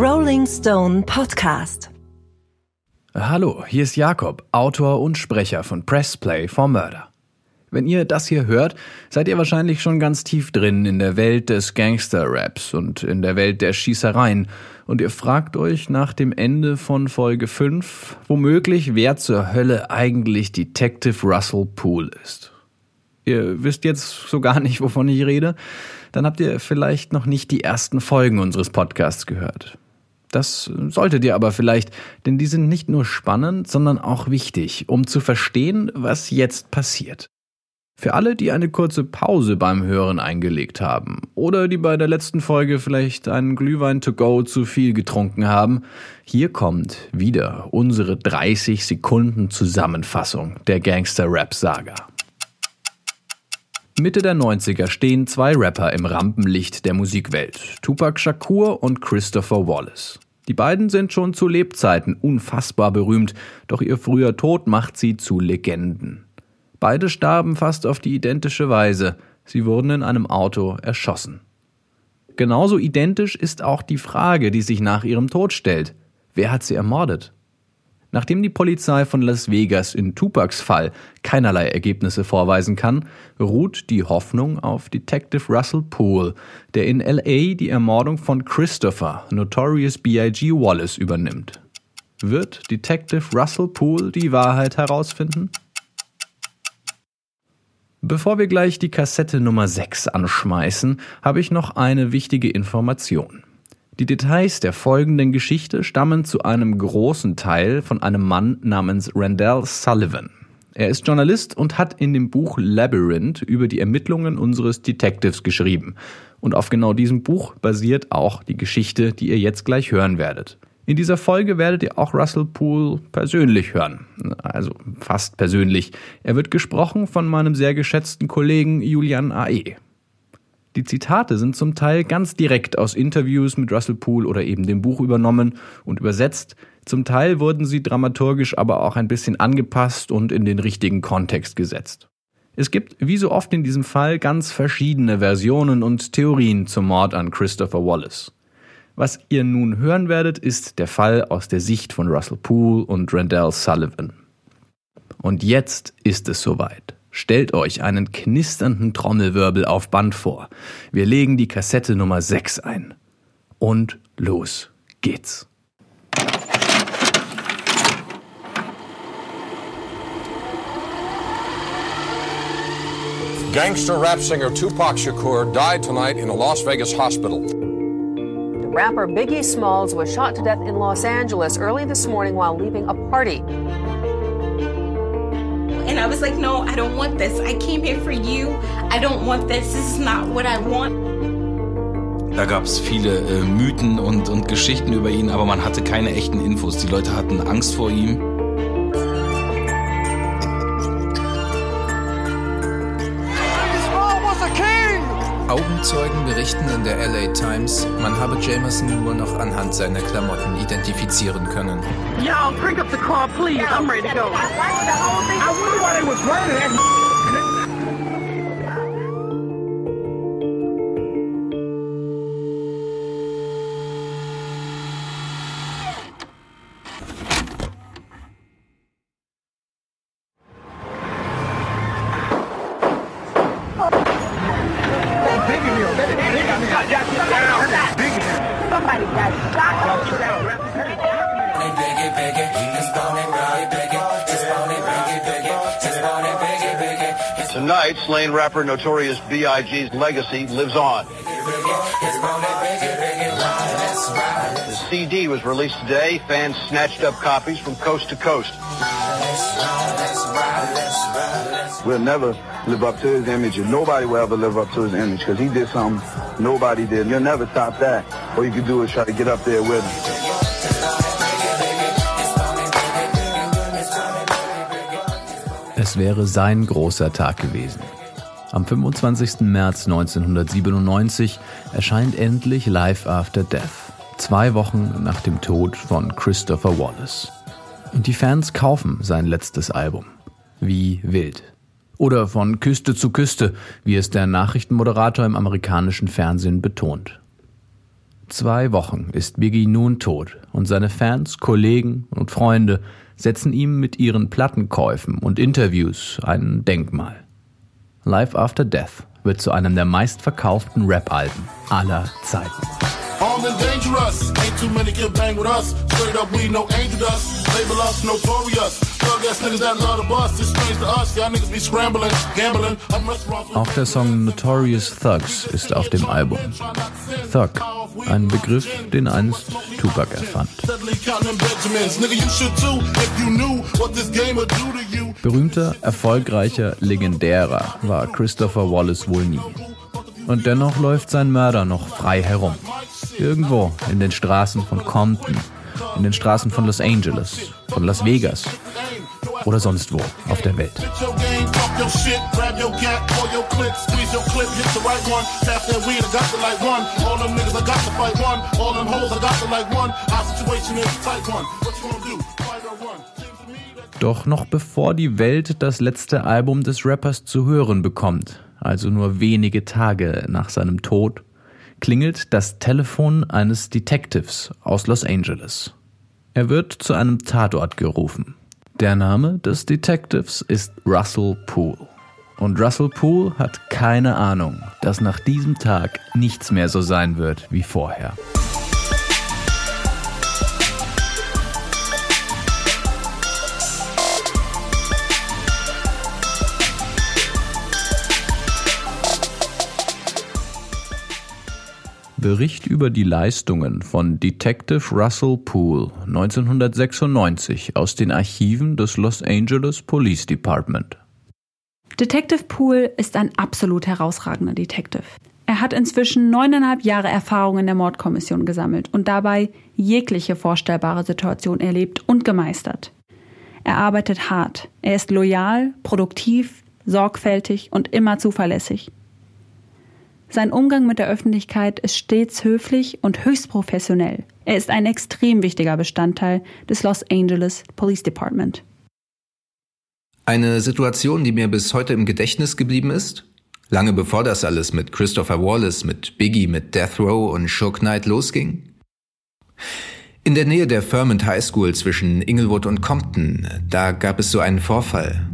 Rolling Stone Podcast. Hallo, hier ist Jakob, Autor und Sprecher von Pressplay for Murder. Wenn ihr das hier hört, seid ihr wahrscheinlich schon ganz tief drin in der Welt des Gangster-Raps und in der Welt der Schießereien und ihr fragt euch nach dem Ende von Folge 5 womöglich, wer zur Hölle eigentlich Detective Russell Poole ist. Ihr wisst jetzt so gar nicht, wovon ich rede, dann habt ihr vielleicht noch nicht die ersten Folgen unseres Podcasts gehört. Das solltet ihr aber vielleicht, denn die sind nicht nur spannend, sondern auch wichtig, um zu verstehen, was jetzt passiert. Für alle, die eine kurze Pause beim Hören eingelegt haben oder die bei der letzten Folge vielleicht einen Glühwein to go zu viel getrunken haben, hier kommt wieder unsere 30 Sekunden Zusammenfassung der Gangster-Rap-Saga. Mitte der 90er stehen zwei Rapper im Rampenlicht der Musikwelt, Tupac Shakur und Christopher Wallace. Die beiden sind schon zu Lebzeiten unfassbar berühmt, doch ihr früher Tod macht sie zu Legenden. Beide starben fast auf die identische Weise. Sie wurden in einem Auto erschossen. Genauso identisch ist auch die Frage, die sich nach ihrem Tod stellt. Wer hat sie ermordet? Nachdem die Polizei von Las Vegas in Tupacs Fall keinerlei Ergebnisse vorweisen kann, ruht die Hoffnung auf Detective Russell Poole, der in LA die Ermordung von Christopher Notorious B.I.G. Wallace übernimmt. Wird Detective Russell Poole die Wahrheit herausfinden? Bevor wir gleich die Kassette Nummer 6 anschmeißen, habe ich noch eine wichtige Information. Die Details der folgenden Geschichte stammen zu einem großen Teil von einem Mann namens Randall Sullivan. Er ist Journalist und hat in dem Buch Labyrinth über die Ermittlungen unseres Detectives geschrieben. Und auf genau diesem Buch basiert auch die Geschichte, die ihr jetzt gleich hören werdet. In dieser Folge werdet ihr auch Russell Poole persönlich hören. Also fast persönlich. Er wird gesprochen von meinem sehr geschätzten Kollegen Julian A.E. Die Zitate sind zum Teil ganz direkt aus Interviews mit Russell Poole oder eben dem Buch übernommen und übersetzt. Zum Teil wurden sie dramaturgisch aber auch ein bisschen angepasst und in den richtigen Kontext gesetzt. Es gibt, wie so oft in diesem Fall, ganz verschiedene Versionen und Theorien zum Mord an Christopher Wallace. Was ihr nun hören werdet, ist der Fall aus der Sicht von Russell Poole und Randall Sullivan. Und jetzt ist es soweit. Stellt euch einen knisternden Trommelwirbel auf Band vor. Wir legen die Kassette Nummer 6 ein. Und los geht's. Gangster rap singer Tupac Shakur died tonight in a Las Vegas hospital. Rapper Biggie Smalls was shot to death in Los Angeles early this morning while leaving a party. I was like, no, I don't want this. I came here for you. I don't want this. This is not what I want. Da gab es viele äh, Mythen und, und Geschichten über ihn, aber man hatte keine echten Infos. Die Leute hatten Angst vor ihm. Augenzeugen berichten in der LA Times, man habe Jamerson nur noch anhand seiner Klamotten identifizieren können. Y'all, bring up the car, please. I'm ready to go. I wonder why they was running Tonight, slain rapper Notorious B.I.G.'s legacy lives on. The CD was released today. Fans snatched up copies from coast to coast. We'll never live up to his image, and nobody will ever live up to his image because he did something nobody did. You'll never top that. All you can do is try to get up there with him. Es wäre sein großer Tag gewesen. Am 25. März 1997 erscheint endlich Life After Death, zwei Wochen nach dem Tod von Christopher Wallace. Und die Fans kaufen sein letztes Album. Wie wild. Oder von Küste zu Küste, wie es der Nachrichtenmoderator im amerikanischen Fernsehen betont. zwei Wochen ist Biggie nun tot und seine Fans, Kollegen und Freunde setzen ihm mit ihren Plattenkäufen und Interviews ein Denkmal. Life After Death wird zu einem der meistverkauften Rap-Alben aller Zeiten. Armed and dangerous. Ain't too many can bang with us. Straight up, we no angel dust. Label us notorious. Auch der Song Notorious Thugs ist auf dem Album. Thug, ein Begriff, den einst Tupac erfand. Berühmter, erfolgreicher, legendärer war Christopher Wallace wohl nie. Und dennoch läuft sein Mörder noch frei herum. Irgendwo in den Straßen von Compton, in den Straßen von Los Angeles, von Las Vegas oder sonst wo auf der Welt. Doch noch bevor die Welt das letzte Album des Rappers zu hören bekommt, also nur wenige Tage nach seinem Tod, klingelt das Telefon eines Detectives aus Los Angeles. Er wird zu einem Tatort gerufen. Der Name des Detectives ist Russell Poole. Und Russell Poole hat keine Ahnung, dass nach diesem Tag nichts mehr so sein wird wie vorher. Bericht über die Leistungen von Detective Russell Poole 1996 aus den Archiven des Los Angeles Police Department. Detective Poole ist ein absolut herausragender Detective. Er hat inzwischen neuneinhalb Jahre Erfahrung in der Mordkommission gesammelt und dabei jegliche vorstellbare Situation erlebt und gemeistert. Er arbeitet hart, er ist loyal, produktiv, sorgfältig und immer zuverlässig. Sein Umgang mit der Öffentlichkeit ist stets höflich und höchst professionell. Er ist ein extrem wichtiger Bestandteil des Los Angeles Police Department. Eine Situation, die mir bis heute im Gedächtnis geblieben ist? Lange bevor das alles mit Christopher Wallace, mit Biggie, mit Death Row und Shook Knight losging? In der Nähe der Ferment High School zwischen Inglewood und Compton, da gab es so einen Vorfall.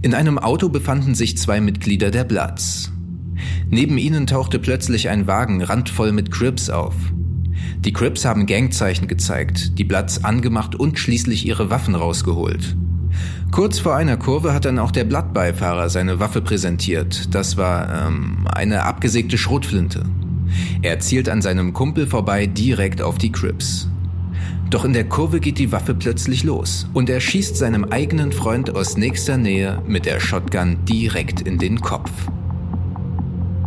In einem Auto befanden sich zwei Mitglieder der Bloods. Neben ihnen tauchte plötzlich ein Wagen randvoll mit Crips auf. Die Crips haben Gangzeichen gezeigt, die Bloods angemacht und schließlich ihre Waffen rausgeholt. Kurz vor einer Kurve hat dann auch der Blattbeifahrer seine Waffe präsentiert. Das war ähm, eine abgesägte Schrotflinte. Er zielt an seinem Kumpel vorbei direkt auf die Crips. Doch in der Kurve geht die Waffe plötzlich los und er schießt seinem eigenen Freund aus nächster Nähe mit der Shotgun direkt in den Kopf.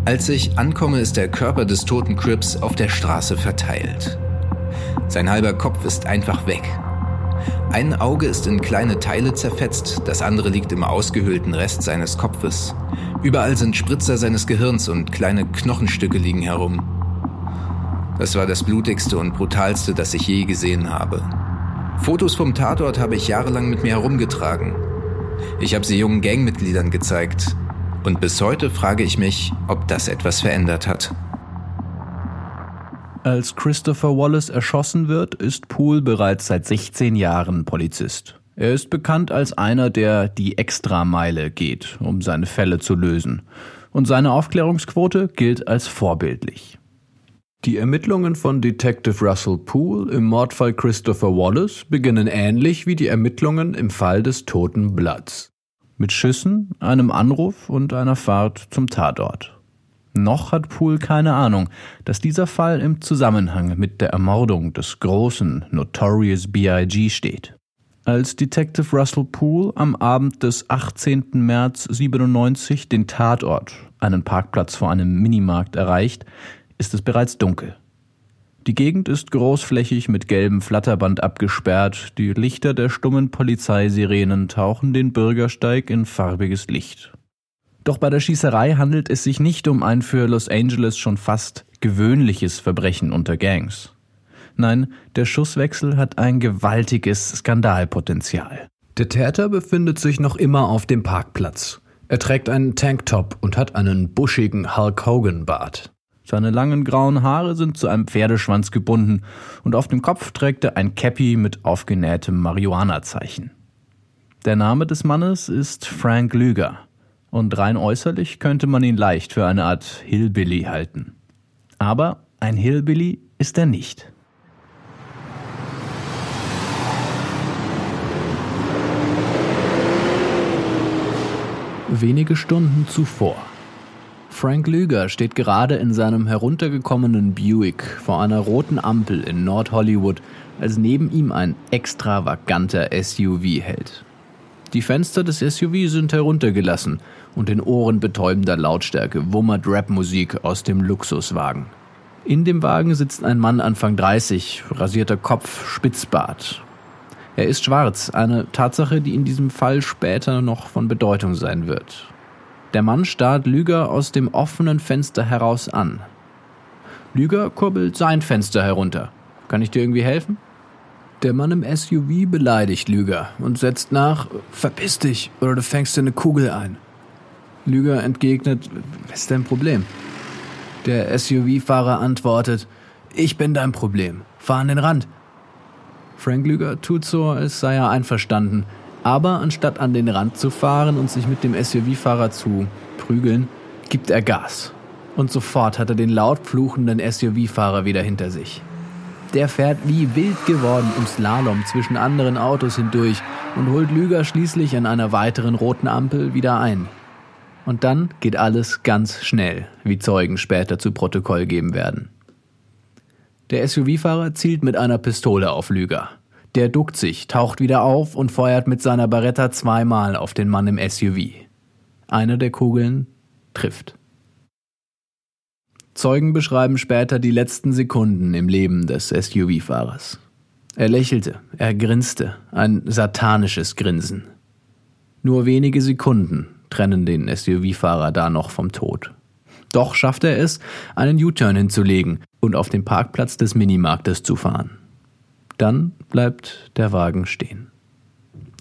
Als ich ankomme, ist der Körper des toten Crips auf der Straße verteilt. Sein halber Kopf ist einfach weg. Ein Auge ist in kleine Teile zerfetzt, das andere liegt im ausgehöhlten Rest seines Kopfes. Überall sind Spritzer seines Gehirns und kleine Knochenstücke liegen herum. Das war das blutigste und brutalste, das ich je gesehen habe. Fotos vom Tatort habe ich jahrelang mit mir herumgetragen. Ich habe sie jungen Gangmitgliedern gezeigt. Und bis heute frage ich mich, ob das etwas verändert hat. Als Christopher Wallace erschossen wird, ist Poole bereits seit 16 Jahren Polizist. Er ist bekannt als einer, der die Extrameile geht, um seine Fälle zu lösen. Und seine Aufklärungsquote gilt als vorbildlich. Die Ermittlungen von Detective Russell Poole im Mordfall Christopher Wallace beginnen ähnlich wie die Ermittlungen im Fall des toten Bloods. Mit Schüssen, einem Anruf und einer Fahrt zum Tatort. Noch hat Poole keine Ahnung, dass dieser Fall im Zusammenhang mit der Ermordung des großen Notorious B.I.G. steht. Als Detective Russell Poole am Abend des 18. März 97 den Tatort, einen Parkplatz vor einem Minimarkt, erreicht, ist es bereits dunkel. Die Gegend ist großflächig mit gelbem Flatterband abgesperrt, die Lichter der stummen Polizeisirenen tauchen den Bürgersteig in farbiges Licht. Doch bei der Schießerei handelt es sich nicht um ein für Los Angeles schon fast gewöhnliches Verbrechen unter Gangs. Nein, der Schusswechsel hat ein gewaltiges Skandalpotenzial. Der Täter befindet sich noch immer auf dem Parkplatz. Er trägt einen Tanktop und hat einen buschigen Hulk Hogan Bart. Seine langen grauen Haare sind zu einem Pferdeschwanz gebunden und auf dem Kopf trägt er ein Cappy mit aufgenähtem Marihuana-Zeichen. Der Name des Mannes ist Frank Lüger und rein äußerlich könnte man ihn leicht für eine Art Hillbilly halten. Aber ein Hillbilly ist er nicht. Wenige Stunden zuvor Frank Lüger steht gerade in seinem heruntergekommenen Buick vor einer roten Ampel in Nord Hollywood, als neben ihm ein extravaganter SUV hält. Die Fenster des SUV sind heruntergelassen und in ohrenbetäubender Lautstärke wummert Rapmusik aus dem Luxuswagen. In dem Wagen sitzt ein Mann Anfang 30, rasierter Kopf, Spitzbart. Er ist schwarz, eine Tatsache, die in diesem Fall später noch von Bedeutung sein wird. Der Mann starrt Lüger aus dem offenen Fenster heraus an. Lüger kurbelt sein Fenster herunter. Kann ich dir irgendwie helfen? Der Mann im SUV beleidigt Lüger und setzt nach, verpiss dich oder du fängst dir eine Kugel ein. Lüger entgegnet, was ist dein Problem? Der SUV-Fahrer antwortet, ich bin dein Problem, fahr an den Rand. Frank Lüger tut so, als sei er einverstanden, aber anstatt an den Rand zu fahren und sich mit dem SUV-Fahrer zu prügeln, gibt er Gas. Und sofort hat er den laut fluchenden SUV-Fahrer wieder hinter sich. Der fährt wie wild geworden im Slalom zwischen anderen Autos hindurch und holt Lüger schließlich an einer weiteren roten Ampel wieder ein. Und dann geht alles ganz schnell, wie Zeugen später zu Protokoll geben werden. Der SUV-Fahrer zielt mit einer Pistole auf Lüger. Der duckt sich, taucht wieder auf und feuert mit seiner Baretta zweimal auf den Mann im SUV. Eine der Kugeln trifft. Zeugen beschreiben später die letzten Sekunden im Leben des SUV-Fahrers. Er lächelte, er grinste, ein satanisches Grinsen. Nur wenige Sekunden trennen den SUV-Fahrer da noch vom Tod. Doch schafft er es, einen U-Turn hinzulegen und auf den Parkplatz des Minimarktes zu fahren. Dann bleibt der Wagen stehen.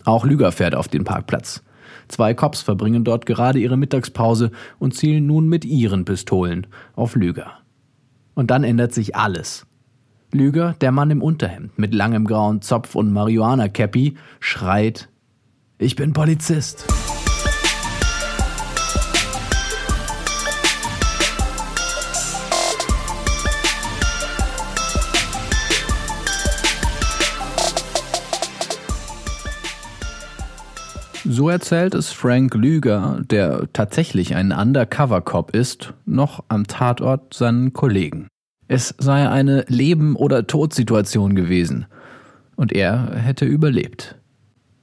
Auch Lüger fährt auf den Parkplatz. Zwei Cops verbringen dort gerade ihre Mittagspause und zielen nun mit ihren Pistolen auf Lüger. Und dann ändert sich alles. Lüger, der Mann im Unterhemd mit langem grauen Zopf und Marihuana-Cappy, schreit: Ich bin Polizist. So erzählt es Frank Lüger, der tatsächlich ein Undercover-Cop ist, noch am Tatort seinen Kollegen. Es sei eine Leben- oder Todsituation gewesen und er hätte überlebt.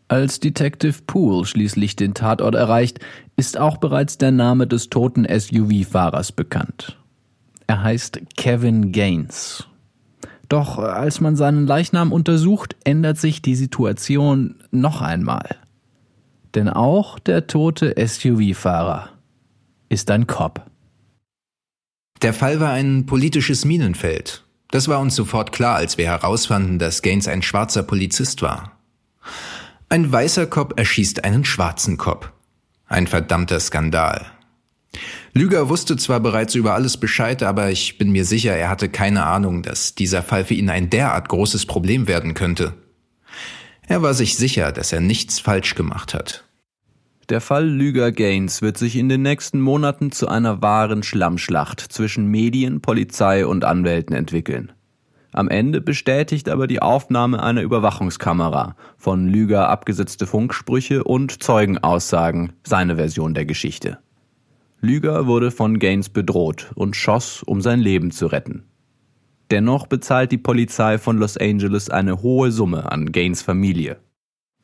Als Detective Poole schließlich den Tatort erreicht, ist auch bereits der Name des toten SUV-Fahrers bekannt. Er heißt Kevin Gaines. Doch als man seinen Leichnam untersucht, ändert sich die Situation noch einmal. Denn auch der tote SUV-Fahrer ist ein Cop. Der Fall war ein politisches Minenfeld. Das war uns sofort klar, als wir herausfanden, dass Gaines ein schwarzer Polizist war. Ein weißer Cop erschießt einen schwarzen Cop. Ein verdammter Skandal. Lüger wusste zwar bereits über alles Bescheid, aber ich bin mir sicher, er hatte keine Ahnung, dass dieser Fall für ihn ein derart großes Problem werden könnte. Er war sich sicher, dass er nichts falsch gemacht hat. Der Fall Lüger Gaines wird sich in den nächsten Monaten zu einer wahren Schlammschlacht zwischen Medien, Polizei und Anwälten entwickeln. Am Ende bestätigt aber die Aufnahme einer Überwachungskamera von Lüger abgesetzte Funksprüche und Zeugenaussagen seine Version der Geschichte. Lüger wurde von Gaines bedroht und schoss, um sein Leben zu retten. Dennoch bezahlt die Polizei von Los Angeles eine hohe Summe an Gaines Familie.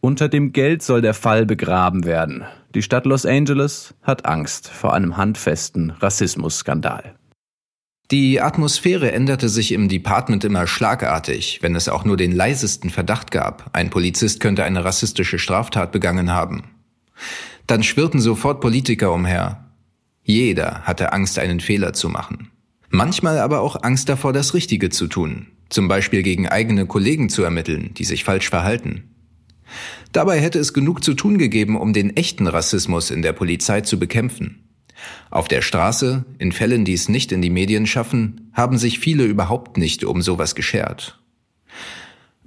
Unter dem Geld soll der Fall begraben werden. Die Stadt Los Angeles hat Angst vor einem handfesten Rassismusskandal. Die Atmosphäre änderte sich im Department immer schlagartig, wenn es auch nur den leisesten Verdacht gab, ein Polizist könnte eine rassistische Straftat begangen haben. Dann schwirrten sofort Politiker umher. Jeder hatte Angst, einen Fehler zu machen. Manchmal aber auch Angst davor, das Richtige zu tun, zum Beispiel gegen eigene Kollegen zu ermitteln, die sich falsch verhalten. Dabei hätte es genug zu tun gegeben, um den echten Rassismus in der Polizei zu bekämpfen. Auf der Straße, in Fällen, die es nicht in die Medien schaffen, haben sich viele überhaupt nicht um sowas geschert.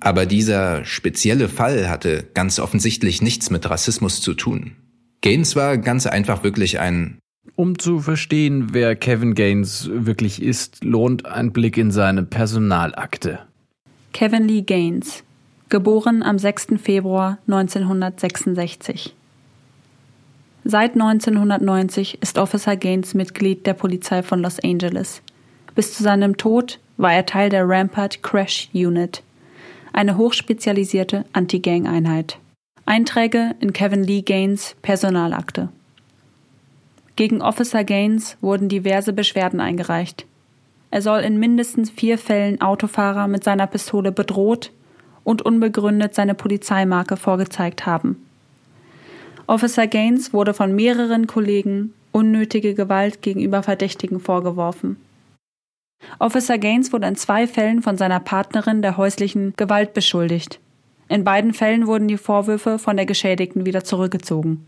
Aber dieser spezielle Fall hatte ganz offensichtlich nichts mit Rassismus zu tun. Gaines war ganz einfach wirklich ein um zu verstehen, wer Kevin Gaines wirklich ist, lohnt ein Blick in seine Personalakte. Kevin Lee Gaines, geboren am 6. Februar 1966. Seit 1990 ist Officer Gaines Mitglied der Polizei von Los Angeles. Bis zu seinem Tod war er Teil der Rampart Crash Unit, eine hochspezialisierte Anti-Gang-Einheit. Einträge in Kevin Lee Gaines Personalakte. Gegen Officer Gaines wurden diverse Beschwerden eingereicht. Er soll in mindestens vier Fällen Autofahrer mit seiner Pistole bedroht und unbegründet seine Polizeimarke vorgezeigt haben. Officer Gaines wurde von mehreren Kollegen unnötige Gewalt gegenüber Verdächtigen vorgeworfen. Officer Gaines wurde in zwei Fällen von seiner Partnerin der häuslichen Gewalt beschuldigt. In beiden Fällen wurden die Vorwürfe von der Geschädigten wieder zurückgezogen.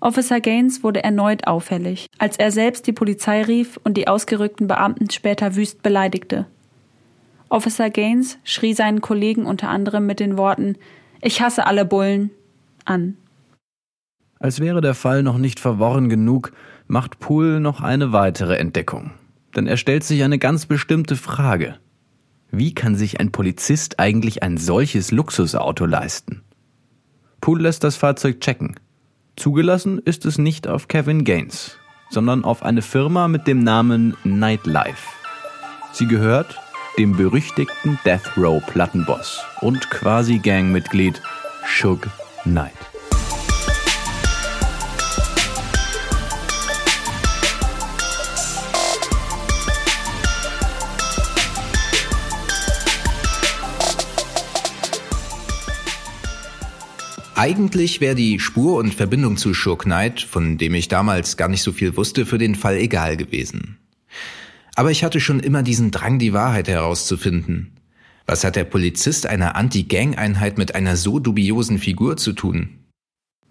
Officer Gaines wurde erneut auffällig, als er selbst die Polizei rief und die ausgerückten Beamten später wüst beleidigte. Officer Gaines schrie seinen Kollegen unter anderem mit den Worten Ich hasse alle Bullen an. Als wäre der Fall noch nicht verworren genug, macht Poole noch eine weitere Entdeckung. Denn er stellt sich eine ganz bestimmte Frage. Wie kann sich ein Polizist eigentlich ein solches Luxusauto leisten? Poole lässt das Fahrzeug checken. Zugelassen ist es nicht auf Kevin Gaines, sondern auf eine Firma mit dem Namen Nightlife. Sie gehört dem berüchtigten Death Row Plattenboss und quasi Gangmitglied Suge Knight. Eigentlich wäre die Spur und Verbindung zu Sure Knight, von dem ich damals gar nicht so viel wusste, für den Fall egal gewesen. Aber ich hatte schon immer diesen Drang, die Wahrheit herauszufinden. Was hat der Polizist einer Anti-Gang-Einheit mit einer so dubiosen Figur zu tun?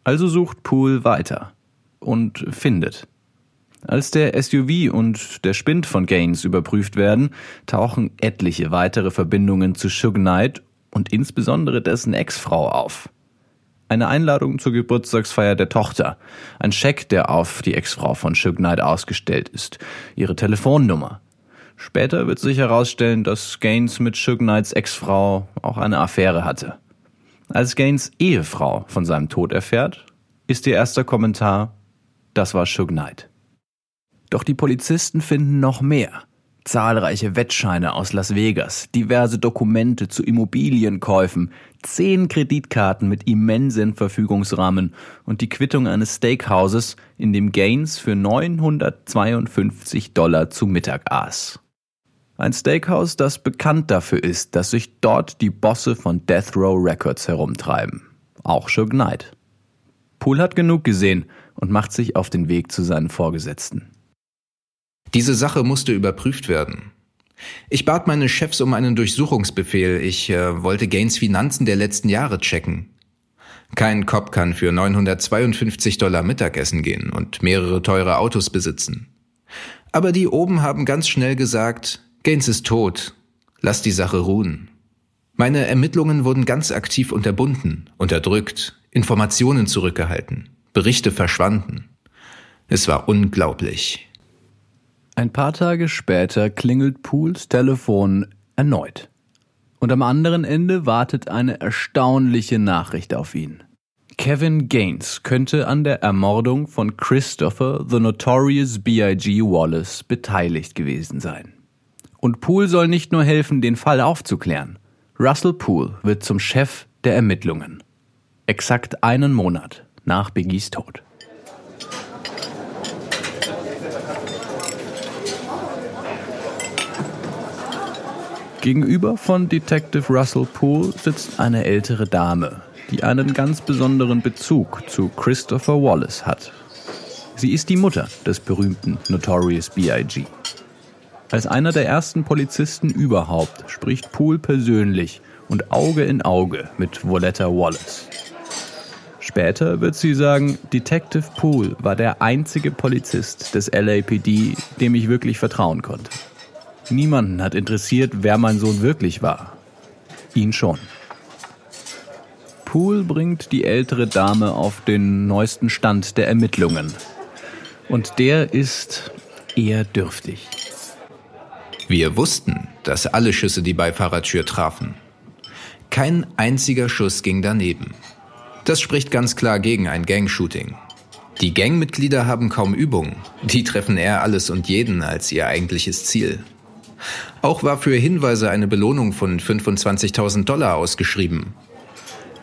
Also sucht Poole weiter und findet. Als der SUV und der Spind von Gaines überprüft werden, tauchen etliche weitere Verbindungen zu Suge Knight und insbesondere dessen Ex-Frau auf eine Einladung zur Geburtstagsfeier der Tochter, ein Scheck, der auf die Ex-Frau von Suge Knight ausgestellt ist, ihre Telefonnummer. Später wird sich herausstellen, dass Gaines mit Suge Knights Ex-Frau auch eine Affäre hatte. Als Gaines Ehefrau von seinem Tod erfährt, ist ihr erster Kommentar, das war Suge Knight. Doch die Polizisten finden noch mehr zahlreiche Wettscheine aus Las Vegas, diverse Dokumente zu Immobilienkäufen, zehn Kreditkarten mit immensen Verfügungsrahmen und die Quittung eines Steakhauses, in dem Gaines für 952 Dollar zu Mittag aß. Ein Steakhouse, das bekannt dafür ist, dass sich dort die Bosse von Death Row Records herumtreiben. Auch Suge Knight. Poole hat genug gesehen und macht sich auf den Weg zu seinen Vorgesetzten. Diese Sache musste überprüft werden. Ich bat meine Chefs um einen Durchsuchungsbefehl. Ich äh, wollte Gaines Finanzen der letzten Jahre checken. Kein Cop kann für 952 Dollar Mittagessen gehen und mehrere teure Autos besitzen. Aber die oben haben ganz schnell gesagt, Gaines ist tot. Lass die Sache ruhen. Meine Ermittlungen wurden ganz aktiv unterbunden, unterdrückt, Informationen zurückgehalten, Berichte verschwanden. Es war unglaublich. Ein paar Tage später klingelt Pools Telefon erneut. Und am anderen Ende wartet eine erstaunliche Nachricht auf ihn. Kevin Gaines könnte an der Ermordung von Christopher the Notorious B.I.G. Wallace beteiligt gewesen sein. Und Poole soll nicht nur helfen, den Fall aufzuklären. Russell Poole wird zum Chef der Ermittlungen. Exakt einen Monat nach Biggies Tod. Gegenüber von Detective Russell Poole sitzt eine ältere Dame, die einen ganz besonderen Bezug zu Christopher Wallace hat. Sie ist die Mutter des berühmten Notorious B.I.G. Als einer der ersten Polizisten überhaupt spricht Poole persönlich und Auge in Auge mit Voletta Wallace. Später wird sie sagen, Detective Poole war der einzige Polizist des LAPD, dem ich wirklich vertrauen konnte. Niemanden hat interessiert, wer mein Sohn wirklich war. Ihn schon. Poole bringt die ältere Dame auf den neuesten Stand der Ermittlungen. Und der ist eher dürftig. Wir wussten, dass alle Schüsse die Beifahrertür trafen. Kein einziger Schuss ging daneben. Das spricht ganz klar gegen ein Gang-Shooting. Die Gangmitglieder haben kaum Übung. Die treffen eher alles und jeden als ihr eigentliches Ziel. Auch war für Hinweise eine Belohnung von 25.000 Dollar ausgeschrieben.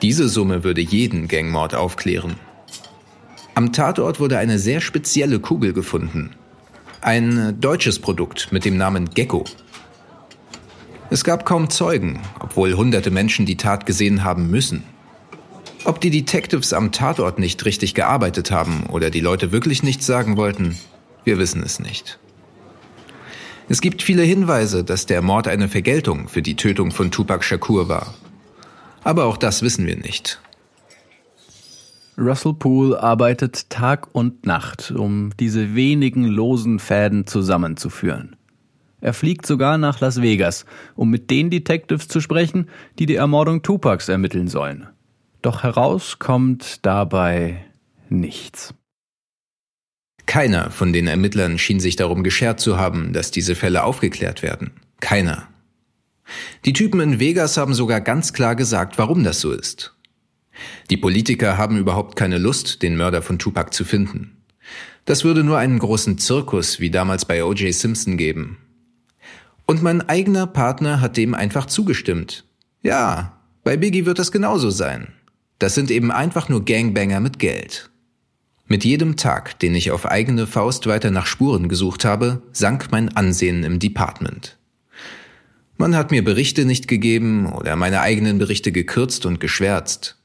Diese Summe würde jeden Gangmord aufklären. Am Tatort wurde eine sehr spezielle Kugel gefunden. Ein deutsches Produkt mit dem Namen Gecko. Es gab kaum Zeugen, obwohl hunderte Menschen die Tat gesehen haben müssen. Ob die Detectives am Tatort nicht richtig gearbeitet haben oder die Leute wirklich nichts sagen wollten, wir wissen es nicht. Es gibt viele Hinweise, dass der Mord eine Vergeltung für die Tötung von Tupac Shakur war. Aber auch das wissen wir nicht. Russell Poole arbeitet Tag und Nacht, um diese wenigen losen Fäden zusammenzuführen. Er fliegt sogar nach Las Vegas, um mit den Detectives zu sprechen, die die Ermordung Tupacs ermitteln sollen. Doch heraus kommt dabei nichts. Keiner von den Ermittlern schien sich darum geschert zu haben, dass diese Fälle aufgeklärt werden. Keiner. Die Typen in Vegas haben sogar ganz klar gesagt, warum das so ist. Die Politiker haben überhaupt keine Lust, den Mörder von Tupac zu finden. Das würde nur einen großen Zirkus wie damals bei O.J. Simpson geben. Und mein eigener Partner hat dem einfach zugestimmt. Ja, bei Biggie wird das genauso sein. Das sind eben einfach nur Gangbanger mit Geld. Mit jedem Tag, den ich auf eigene Faust weiter nach Spuren gesucht habe, sank mein Ansehen im Department. Man hat mir Berichte nicht gegeben oder meine eigenen Berichte gekürzt und geschwärzt.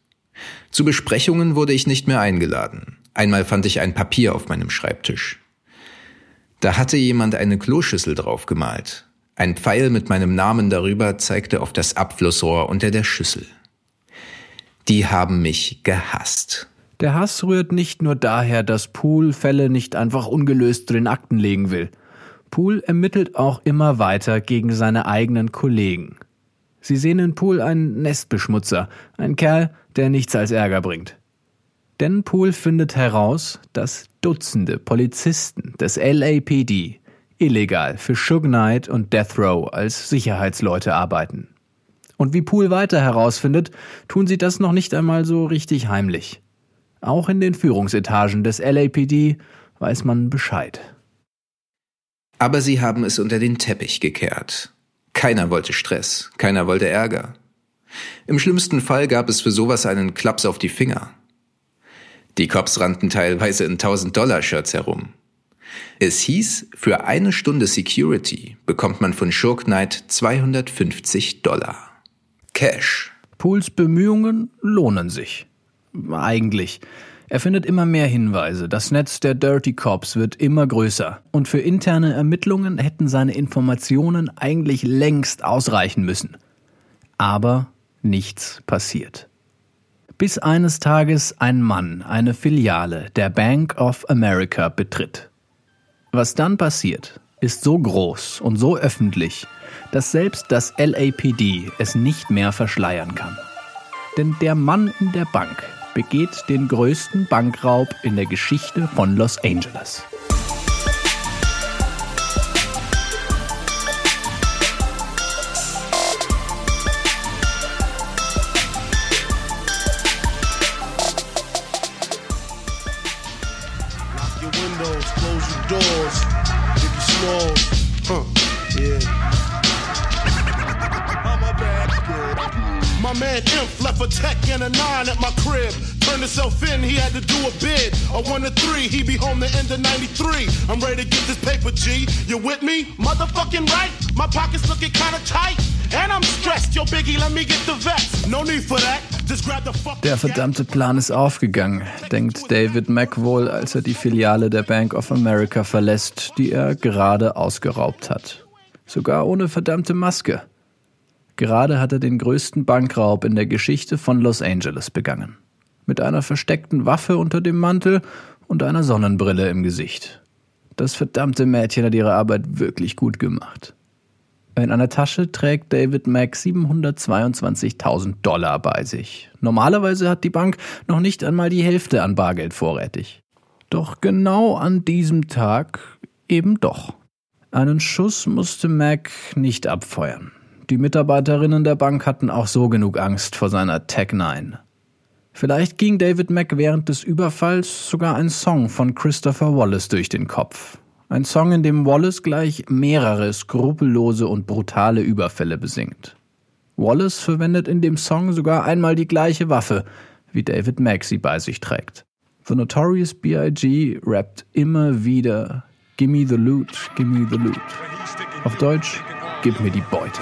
Zu Besprechungen wurde ich nicht mehr eingeladen. Einmal fand ich ein Papier auf meinem Schreibtisch. Da hatte jemand eine Kloschüssel draufgemalt. Ein Pfeil mit meinem Namen darüber zeigte auf das Abflussrohr unter der Schüssel. Die haben mich gehasst. Der Hass rührt nicht nur daher, dass Poole Fälle nicht einfach ungelöst zu den Akten legen will. Poole ermittelt auch immer weiter gegen seine eigenen Kollegen. Sie sehen in Poole einen Nestbeschmutzer, einen Kerl, der nichts als Ärger bringt. Denn Poole findet heraus, dass Dutzende Polizisten des LAPD illegal für Suge Knight und Death Row als Sicherheitsleute arbeiten. Und wie Poole weiter herausfindet, tun sie das noch nicht einmal so richtig heimlich. Auch in den Führungsetagen des LAPD weiß man Bescheid. Aber sie haben es unter den Teppich gekehrt. Keiner wollte Stress, keiner wollte Ärger. Im schlimmsten Fall gab es für sowas einen Klaps auf die Finger. Die Cops rannten teilweise in 1000-Dollar-Shirts herum. Es hieß, für eine Stunde Security bekommt man von Shurk Knight 250 Dollar. Cash. Pools Bemühungen lohnen sich. Eigentlich. Er findet immer mehr Hinweise. Das Netz der Dirty Cops wird immer größer. Und für interne Ermittlungen hätten seine Informationen eigentlich längst ausreichen müssen. Aber nichts passiert. Bis eines Tages ein Mann eine Filiale der Bank of America betritt. Was dann passiert, ist so groß und so öffentlich, dass selbst das LAPD es nicht mehr verschleiern kann. Denn der Mann in der Bank begeht den größten Bankraub in der Geschichte von Los Angeles. Man Imp left a tech and a nine at my crib. Turned himself in, he had to do a bid. A one to three, he be home the end of 93. I'm ready to get this paper, G. You with me? Motherfucking right. My pockets looking kinda tight. And I'm stressed. Yo, Biggie, let me get the vest. No need for that. Der verdammte Plan ist aufgegangen, denkt David Mack wohl, als er die Filiale der Bank of America verlässt, die er gerade ausgeraubt hat. Sogar ohne verdammte Maske. Gerade hat er den größten Bankraub in der Geschichte von Los Angeles begangen. mit einer versteckten Waffe unter dem Mantel und einer Sonnenbrille im Gesicht. Das verdammte Mädchen hat ihre Arbeit wirklich gut gemacht. In einer Tasche trägt David Mack 722.000 Dollar bei sich. Normalerweise hat die Bank noch nicht einmal die Hälfte an Bargeld vorrätig. Doch genau an diesem Tag eben doch. Einen Schuss musste Mac nicht abfeuern. Die Mitarbeiterinnen der Bank hatten auch so genug Angst vor seiner Tech 9. Vielleicht ging David Mack während des Überfalls sogar ein Song von Christopher Wallace durch den Kopf. Ein Song, in dem Wallace gleich mehrere skrupellose und brutale Überfälle besingt. Wallace verwendet in dem Song sogar einmal die gleiche Waffe, wie David Mack sie bei sich trägt. The Notorious B.I.G. rappt immer wieder Gimme the loot, gimme the loot. Auf Deutsch, gib mir die Beute.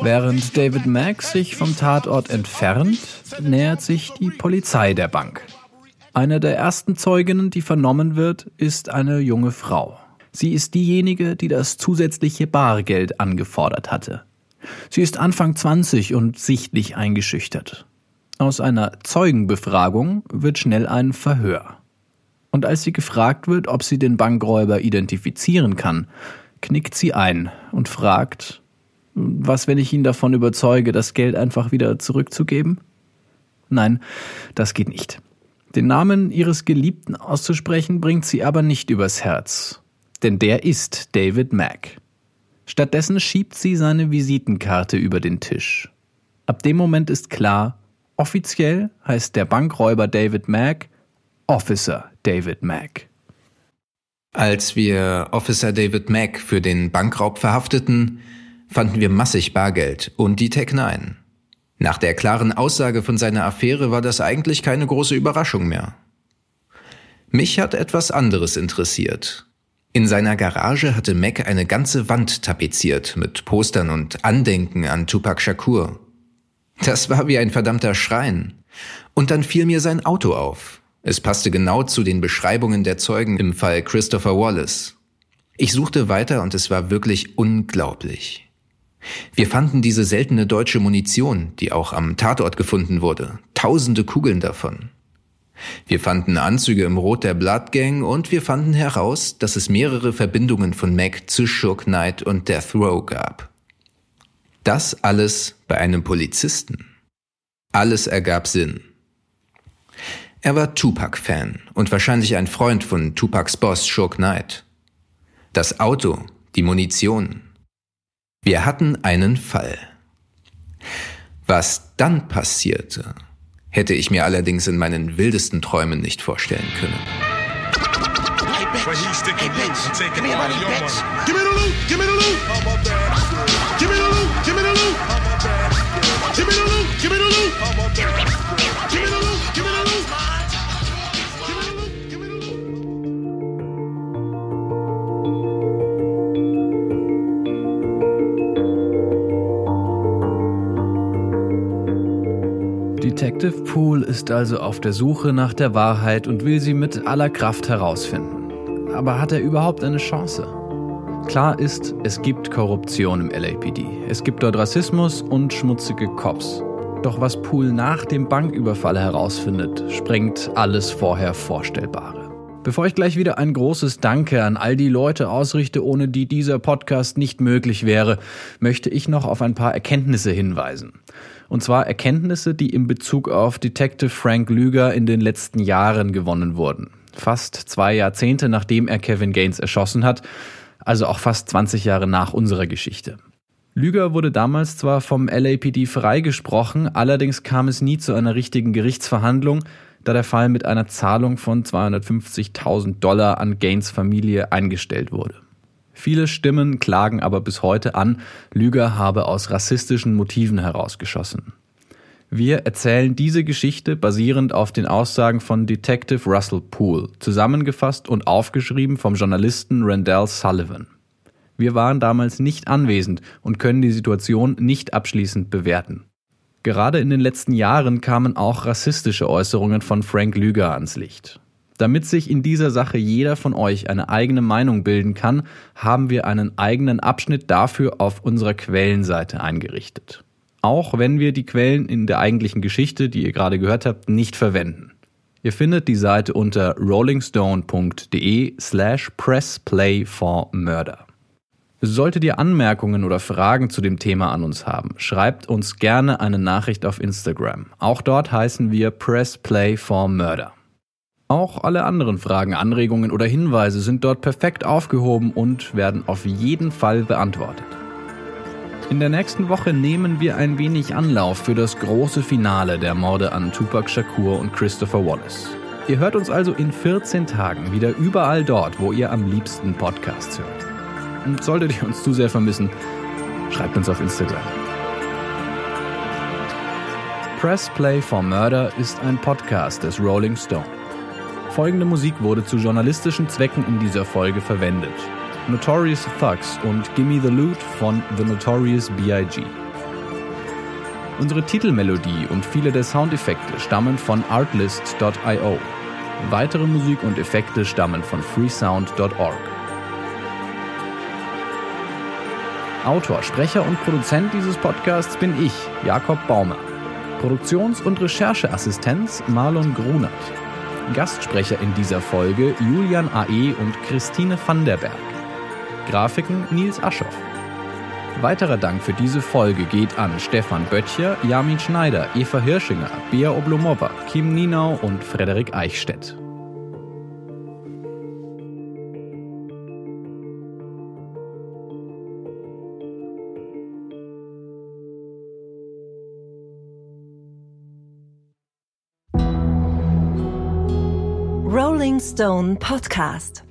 Während David Mack sich vom Tatort entfernt, nähert sich die Polizei der Bank. Eine der ersten Zeuginnen, die vernommen wird, ist eine junge Frau. Sie ist diejenige, die das zusätzliche Bargeld angefordert hatte. Sie ist Anfang 20 und sichtlich eingeschüchtert. Aus einer Zeugenbefragung wird schnell ein Verhör. Und als sie gefragt wird, ob sie den Bankräuber identifizieren kann, knickt sie ein und fragt, was, wenn ich ihn davon überzeuge, das Geld einfach wieder zurückzugeben? Nein, das geht nicht. Den Namen ihres Geliebten auszusprechen bringt sie aber nicht übers Herz, denn der ist David Mack. Stattdessen schiebt sie seine Visitenkarte über den Tisch. Ab dem Moment ist klar, offiziell heißt der Bankräuber David Mack Officer David Mack. Als wir Officer David Mack für den Bankraub verhafteten, fanden wir massig Bargeld und die Tech 9. Nach der klaren Aussage von seiner Affäre war das eigentlich keine große Überraschung mehr. Mich hat etwas anderes interessiert. In seiner Garage hatte Mac eine ganze Wand tapeziert mit Postern und Andenken an Tupac Shakur. Das war wie ein verdammter Schrein. Und dann fiel mir sein Auto auf. Es passte genau zu den Beschreibungen der Zeugen im Fall Christopher Wallace. Ich suchte weiter und es war wirklich unglaublich. Wir fanden diese seltene deutsche Munition, die auch am Tatort gefunden wurde, tausende Kugeln davon. Wir fanden Anzüge im Rot der Blood Gang und wir fanden heraus, dass es mehrere Verbindungen von Mac zu Shook Knight und Death Row gab. Das alles bei einem Polizisten. Alles ergab Sinn. Er war Tupac-Fan und wahrscheinlich ein Freund von Tupacs Boss Shook Knight. Das Auto, die Munition. Wir hatten einen Fall. Was dann passierte, hätte ich mir allerdings in meinen wildesten Träumen nicht vorstellen können. Hey, Detective Poole ist also auf der Suche nach der Wahrheit und will sie mit aller Kraft herausfinden. Aber hat er überhaupt eine Chance? Klar ist, es gibt Korruption im LAPD. Es gibt dort Rassismus und schmutzige Cops. Doch was Poole nach dem Banküberfall herausfindet, sprengt alles vorher Vorstellbare. Bevor ich gleich wieder ein großes Danke an all die Leute ausrichte, ohne die dieser Podcast nicht möglich wäre, möchte ich noch auf ein paar Erkenntnisse hinweisen. Und zwar Erkenntnisse, die in Bezug auf Detective Frank Lüger in den letzten Jahren gewonnen wurden. Fast zwei Jahrzehnte nachdem er Kevin Gaines erschossen hat, also auch fast 20 Jahre nach unserer Geschichte. Lüger wurde damals zwar vom LAPD freigesprochen, allerdings kam es nie zu einer richtigen Gerichtsverhandlung, da der Fall mit einer Zahlung von 250.000 Dollar an Gaines Familie eingestellt wurde. Viele Stimmen klagen aber bis heute an, Lüger habe aus rassistischen Motiven herausgeschossen. Wir erzählen diese Geschichte basierend auf den Aussagen von Detective Russell Poole, zusammengefasst und aufgeschrieben vom Journalisten Randall Sullivan. Wir waren damals nicht anwesend und können die Situation nicht abschließend bewerten. Gerade in den letzten Jahren kamen auch rassistische Äußerungen von Frank Lüger ans Licht. Damit sich in dieser Sache jeder von euch eine eigene Meinung bilden kann, haben wir einen eigenen Abschnitt dafür auf unserer Quellenseite eingerichtet. Auch wenn wir die Quellen in der eigentlichen Geschichte, die ihr gerade gehört habt, nicht verwenden. Ihr findet die Seite unter rollingstone.de slash pressplay for murder. Solltet ihr Anmerkungen oder Fragen zu dem Thema an uns haben, schreibt uns gerne eine Nachricht auf Instagram. Auch dort heißen wir Press Play for Murder. Auch alle anderen Fragen, Anregungen oder Hinweise sind dort perfekt aufgehoben und werden auf jeden Fall beantwortet. In der nächsten Woche nehmen wir ein wenig Anlauf für das große Finale der Morde an Tupac Shakur und Christopher Wallace. Ihr hört uns also in 14 Tagen wieder überall dort, wo ihr am liebsten Podcasts hört. Und solltet ihr uns zu sehr vermissen, schreibt uns auf Instagram. Press Play for Murder ist ein Podcast des Rolling Stone. Folgende Musik wurde zu journalistischen Zwecken in dieser Folge verwendet. Notorious Thugs und Gimme the Loot von The Notorious B.I.G. Unsere Titelmelodie und viele der Soundeffekte stammen von artlist.io. Weitere Musik und Effekte stammen von freesound.org. Autor, Sprecher und Produzent dieses Podcasts bin ich, Jakob Baumer. Produktions- und Rechercheassistenz Marlon Grunert. Gastsprecher in dieser Folge Julian A.E. und Christine van der Berg. Grafiken Nils Aschoff. Weiterer Dank für diese Folge geht an Stefan Böttcher, Jamin Schneider, Eva Hirschinger, Bea Oblomova, Kim Nienau und Frederik Eichstädt. Stone Podcast.